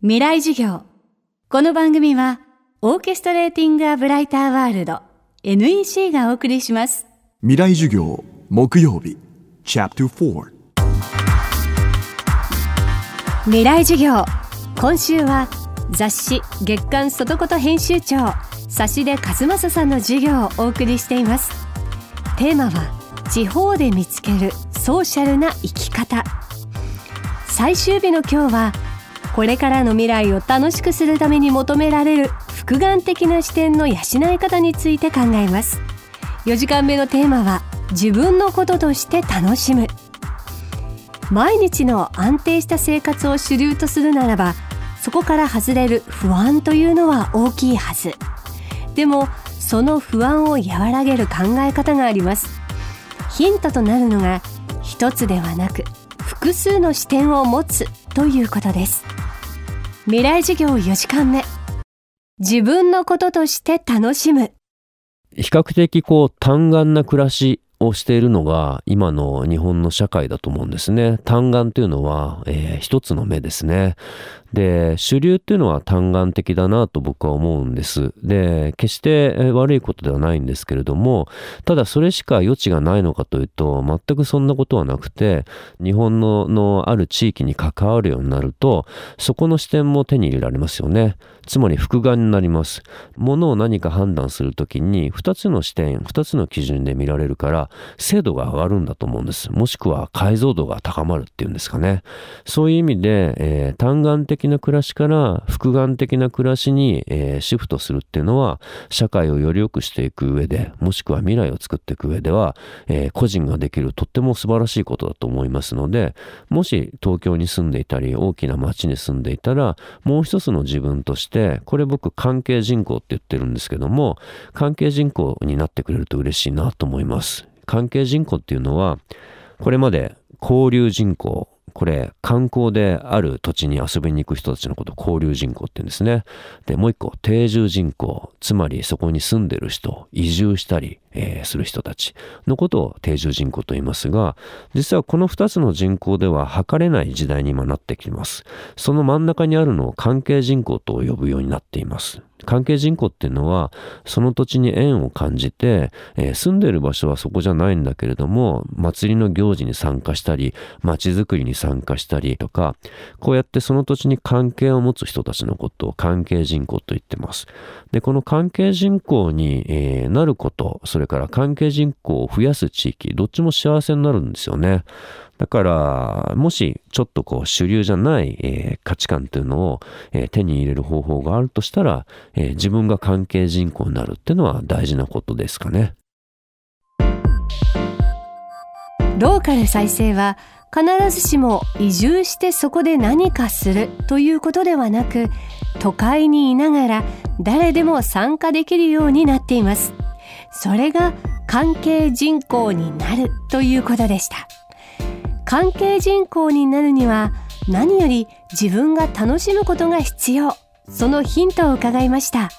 未来授業。この番組はオーケストレーティング・ア・ブライター・ワールド NEC がお送りします。未来授業木曜日チャプター4未来授業。今週は雑誌月刊外こと編集長差出和正さんの授業をお送りしています。テーマは地方で見つけるソーシャルな生き方。最終日の今日はこれからの未来を楽しくするために求められる複眼的な視点の養い方について考えます。4時間目のテーマは自分のこととして楽しむ。毎日の安定した生活を主流とするならばそこから外れる不安というのは大きいはず。でもその不安を和らげる考え方があります。ヒントとなるのが一つではなく複数の視点を持つということです。未来授業4時間目自分のこととして楽しむ比較的こう単眼な暮らしをしているのが今の日本の社会だと思うんですね。単眼というのは、えー、一つの目ですね。で、主流っていうのは単眼的だなと僕は思うんです。で、決して悪いことではないんですけれども、ただそれしか余地がないのかというと、全くそんなことはなくて、日本ののある地域に関わるようになると、そこの視点も手に入れられますよね。つまり複眼になります。ものを何か判断するときに、二つの視点、二つの基準で見られるから、精度が上がるんだと思うんです。もしくは解像度が高まるっていうんですかね。そういう意味で、えー、単眼的的な暮らしから複眼的な暮らしに、えー、シフトするっていうのは社会をより良くしていく上でもしくは未来を作っていく上では、えー、個人ができるとっても素晴らしいことだと思いますのでもし東京に住んでいたり大きな町に住んでいたらもう一つの自分としてこれ僕関係人口って言ってるんですけども関係人口になってくれると嬉しいなと思います。関係人口っていうのはこれまで交流人口これ、観光である土地に遊びに行く人たちのことを交流人口って言うんですね。で、もう一個、定住人口。つまりそこに住んでる人、移住したり、えー、する人たちのことを定住人口と言いますが、実はこの二つの人口では測れない時代に今なってきます。その真ん中にあるのを関係人口と呼ぶようになっています。関係人口っていうのは、その土地に縁を感じて、えー、住んでる場所はそこじゃないんだけれども、祭りの行事に参加したり、街づくりに参加参加したりとか、こうやってその土地に関係を持つ人たちのことを関係人口と言ってます。で、この関係人口に、えー、なること、それから関係人口を増やす地域、どっちも幸せになるんですよね。だから、もしちょっとこう主流じゃない、えー、価値観というのを、えー、手に入れる方法があるとしたら、えー、自分が関係人口になるっていうのは大事なことですかね。ローカル再生は必ずしも移住してそこで何かするということではなく都会にいながら誰でも参加できるようになっています。それが関係人口になるということでした。関係人口になるには何より自分が楽しむことが必要。そのヒントを伺いました。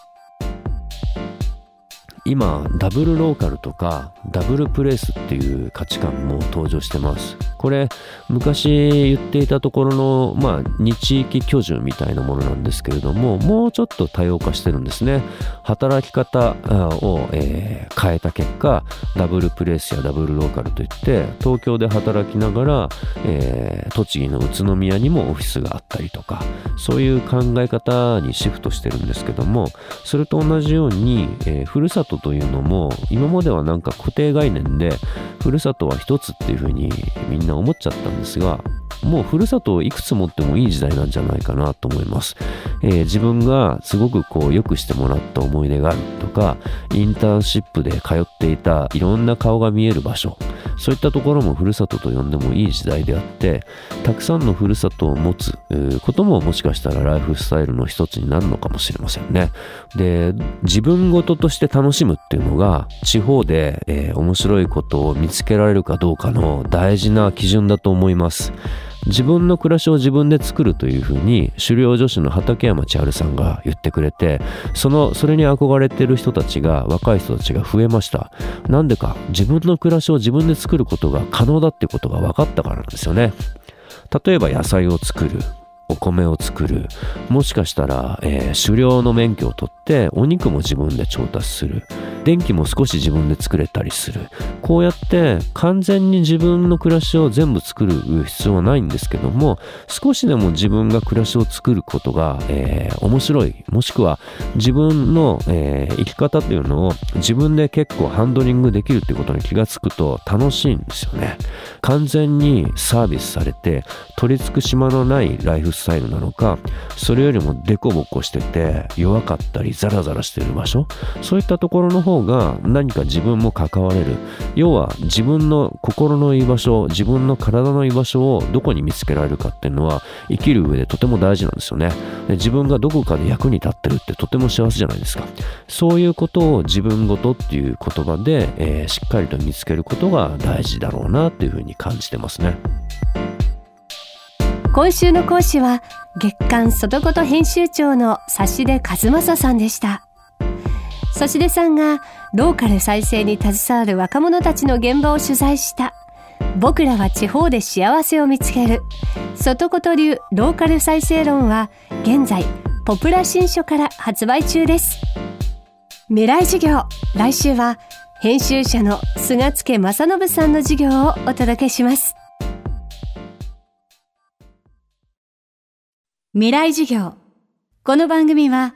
今ダブルローカルとかダブルプレスっていう価値観も登場してます。これ昔言っていたところのまあ2地域居住みたいなものなんですけれどももうちょっと多様化してるんですね。働き方を、えー、変えた結果ダブルプレスやダブルローカルといって東京で働きながら、えー、栃木の宇都宮にもオフィスがあったりとかそういう考え方にシフトしてるんですけどもそれと同じように、えー、ふるさとというのも今まではなんか固定概念でふるさとは一つっていうふうにみんな思っちゃったんですがもうふるさとをいくつ持ってもいい時代なんじゃないかなと思います。えー、自分がすごくこう良くしてもらった思い出があるとか、インターンシップで通っていたいろんな顔が見える場所、そういったところもふるさとと呼んでもいい時代であって、たくさんのふるさとを持つことももしかしたらライフスタイルの一つになるのかもしれませんね。で、自分ごととして楽しむっていうのが、地方で、えー、面白いことを見つけられるかどうかの大事な基準だと思います。自分の暮らしを自分で作るというふうに狩猟女子の畠山千春さんが言ってくれてそのそれに憧れてる人たちが若い人たちが増えましたなんでか自分の暮らしを自分で作ることが可能だってことが分かったからなんですよね例えば野菜を作るお米を作る。もしかしたら、えー、狩猟の免許を取ってお肉も自分で調達する。電気も少し自分で作れたりする。こうやって完全に自分の暮らしを全部作る必要はないんですけども、少しでも自分が暮らしを作ることが、えー、面白い。もしくは自分の、えー、生き方っていうのを自分で結構ハンドリングできるってことに気がつくと楽しいんですよね。完全にサービスされて取り付く島のないライフスタイルなのか、それよりもデコボコしてて弱かったりザラザラしてる場所、そういったところの方方が何か自分も関われる。要は自分の心の居場所、自分の体の居場所をどこに見つけられるかっていうのは生きる上でとても大事なんですよね。で自分がどこかで役に立ってるってとても幸せじゃないですか。そういうことを自分ごとっていう言葉で、えー、しっかりと見つけることが大事だろうなっていうふうに感じてますね。今週の講師は月刊外言編集長の指出和正さんでした。指出さんがローカル再生に携わる若者たちの現場を取材した。僕らは地方で幸せを見つける。外言流ローカル再生論は現在ポプラ新書から発売中です。未来授業来週は編集者の菅助正信さんの授業をお届けします。未来授業この番組は